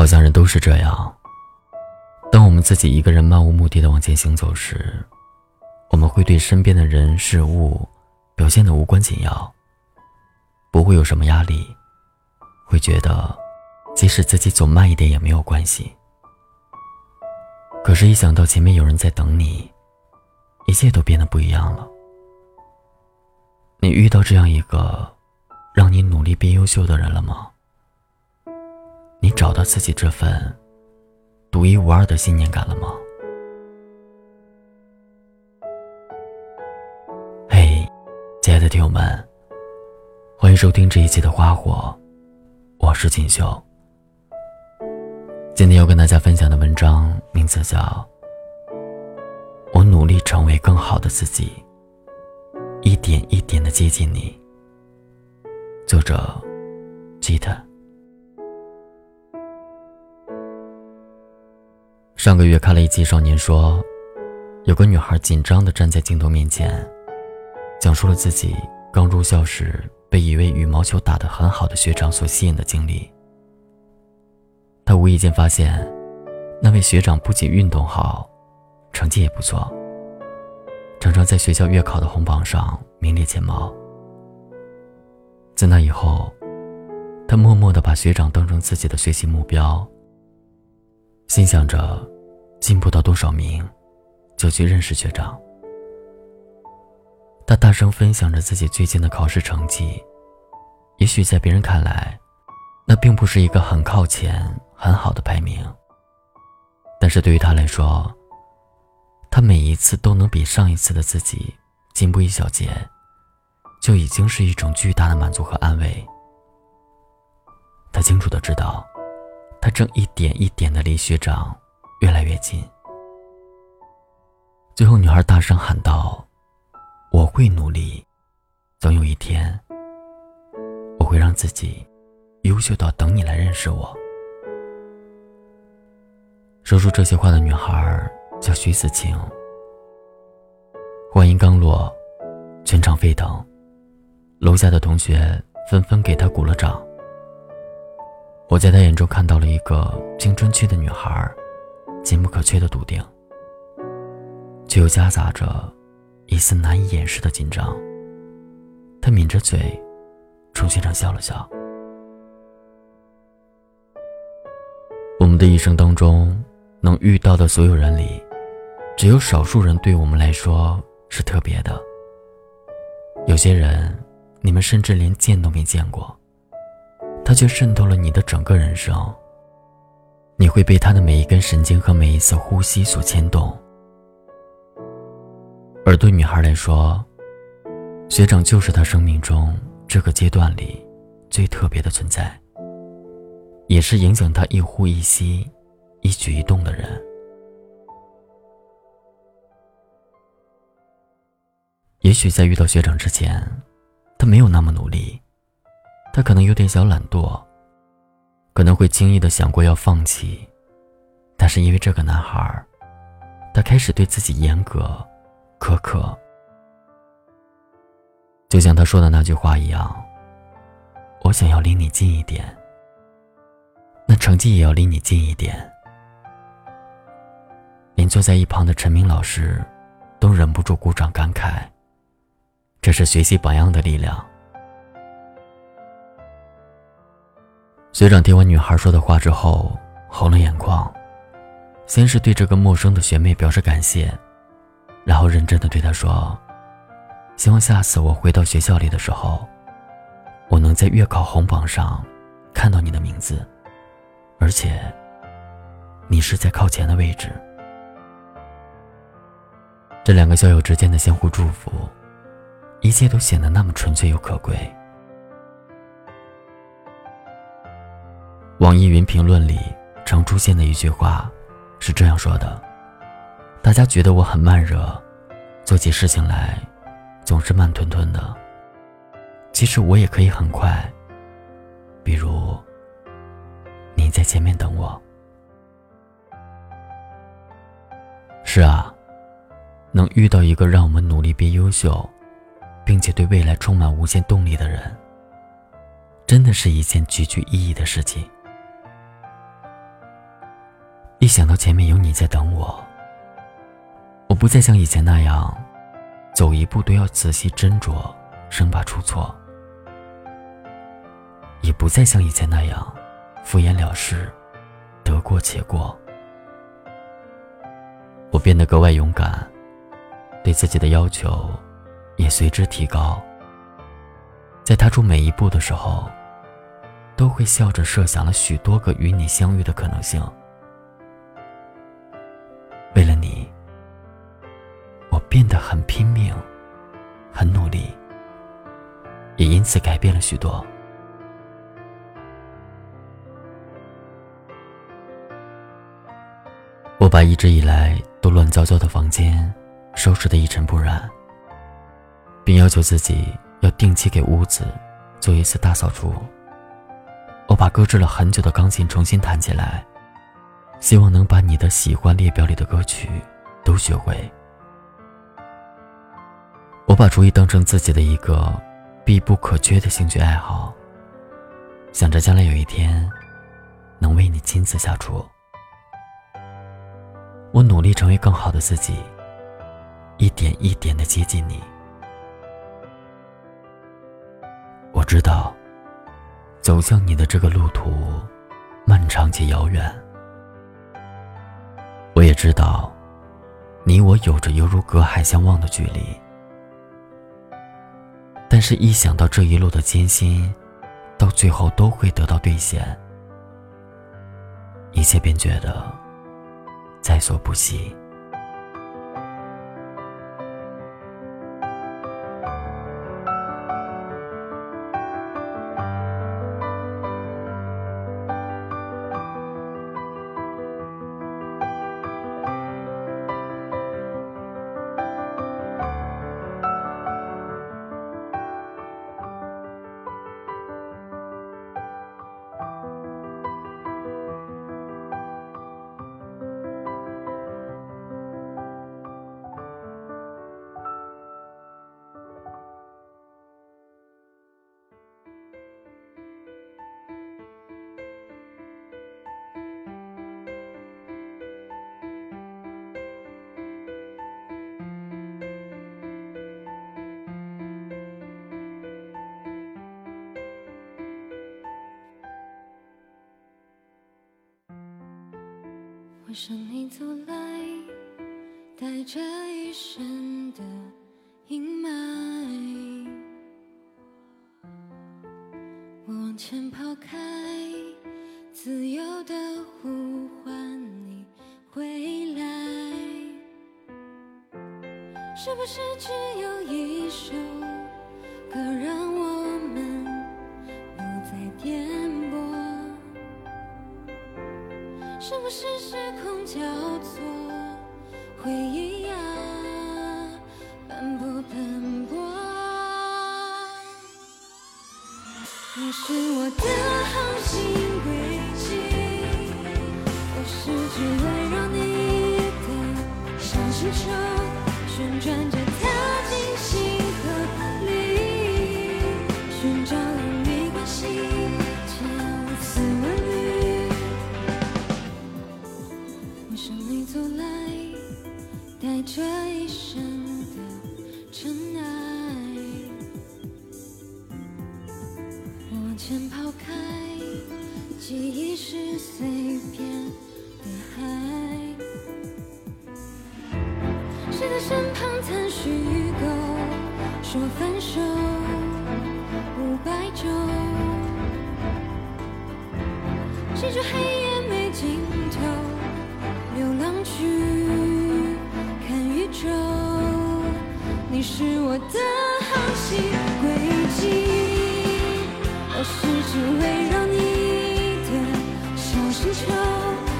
好像人都是这样。当我们自己一个人漫无目的的往前行走时，我们会对身边的人事物表现的无关紧要，不会有什么压力，会觉得即使自己走慢一点也没有关系。可是，一想到前面有人在等你，一切都变得不一样了。你遇到这样一个让你努力变优秀的人了吗？你找到自己这份独一无二的信念感了吗？嘿，亲爱的听友们，欢迎收听这一期的《花火》，我是锦绣。今天要跟大家分享的文章名字叫《我努力成为更好的自己》，一点一点的接近你。作者：吉他。上个月看了一集《少年说》，有个女孩紧张的站在镜头面前，讲述了自己刚入校时被一位羽毛球打得很好的学长所吸引的经历。她无意间发现，那位学长不仅运动好，成绩也不错，常常在学校月考的红榜上名列前茅。自那以后，她默默的把学长当成自己的学习目标。心想着，进步到多少名，就去认识学长。他大声分享着自己最近的考试成绩，也许在别人看来，那并不是一个很靠前、很好的排名。但是对于他来说，他每一次都能比上一次的自己进步一小节，就已经是一种巨大的满足和安慰。他清楚的知道。正一点一点的离学长越来越近。最后，女孩大声喊道：“我会努力，总有一天，我会让自己优秀到等你来认识我。”说出这些话的女孩叫徐子晴。话音刚落，全场沸腾，楼下的同学纷纷给她鼓了掌。我在他眼中看到了一个青春期的女孩，坚不可摧的笃定，却又夹杂着一丝难以掩饰的紧张。他抿着嘴，冲先生笑了笑。我们的一生当中，能遇到的所有人里，只有少数人对我们来说是特别的。有些人，你们甚至连见都没见过。他却渗透了你的整个人生。你会被他的每一根神经和每一次呼吸所牵动。而对女孩来说，学长就是她生命中这个阶段里最特别的存在，也是影响她一呼一吸、一举一动的人。也许在遇到学长之前，她没有那么努力。他可能有点小懒惰，可能会轻易的想过要放弃，但是因为这个男孩，他开始对自己严格、苛刻，就像他说的那句话一样：“我想要离你近一点，那成绩也要离你近一点。”连坐在一旁的陈明老师，都忍不住鼓掌感慨：“这是学习榜样的力量。”学长听完女孩说的话之后，红了眼眶，先是对这个陌生的学妹表示感谢，然后认真的对她说：“希望下次我回到学校里的时候，我能在月考红榜上看到你的名字，而且你是在靠前的位置。”这两个校友之间的相互祝福，一切都显得那么纯粹又可贵。网易云评论里常出现的一句话，是这样说的：“大家觉得我很慢热，做起事情来总是慢吞吞的。其实我也可以很快。比如，你在前面等我。”是啊，能遇到一个让我们努力变优秀，并且对未来充满无限动力的人，真的是一件极具意义的事情。一想到前面有你在等我，我不再像以前那样，走一步都要仔细斟酌，生怕出错；也不再像以前那样，敷衍了事，得过且过。我变得格外勇敢，对自己的要求也随之提高。在踏出每一步的时候，都会笑着设想了许多个与你相遇的可能性。为了你，我变得很拼命，很努力，也因此改变了许多。我把一直以来都乱糟糟的房间收拾得一尘不染，并要求自己要定期给屋子做一次大扫除。我把搁置了很久的钢琴重新弹起来。希望能把你的喜欢列表里的歌曲都学会。我把厨艺当成自己的一个必不可缺的兴趣爱好，想着将来有一天能为你亲自下厨。我努力成为更好的自己，一点一点的接近你。我知道，走向你的这个路途漫长且遥远。知道，你我有着犹如隔海相望的距离，但是，一想到这一路的艰辛，到最后都会得到兑现，一切便觉得在所不惜。我向你走来，带着一身的阴霾。我往前跑开，自由的呼唤你回来。是不是只有一首歌让我们不再颠簸？是不是时空交错，回忆带着一生的尘埃，往前抛开，记忆是碎片的海。谁在身旁谈虚构，说分手？五百周，记住黑夜球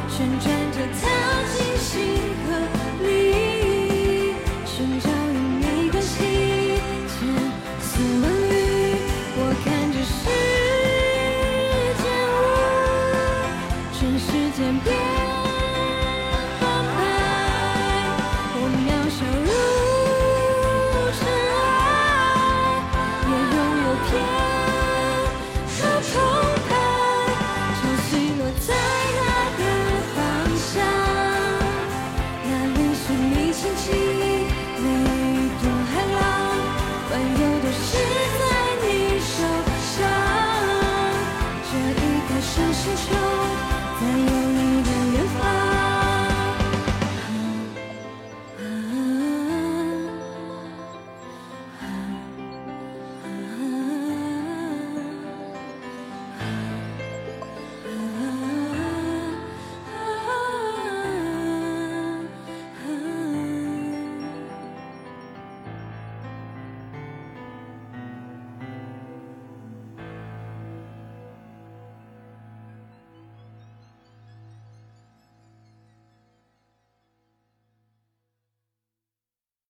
旋转着，靠近星河里寻找与你的心。千丝万缕，我看着时间，无顺时间变澎白，我渺小如。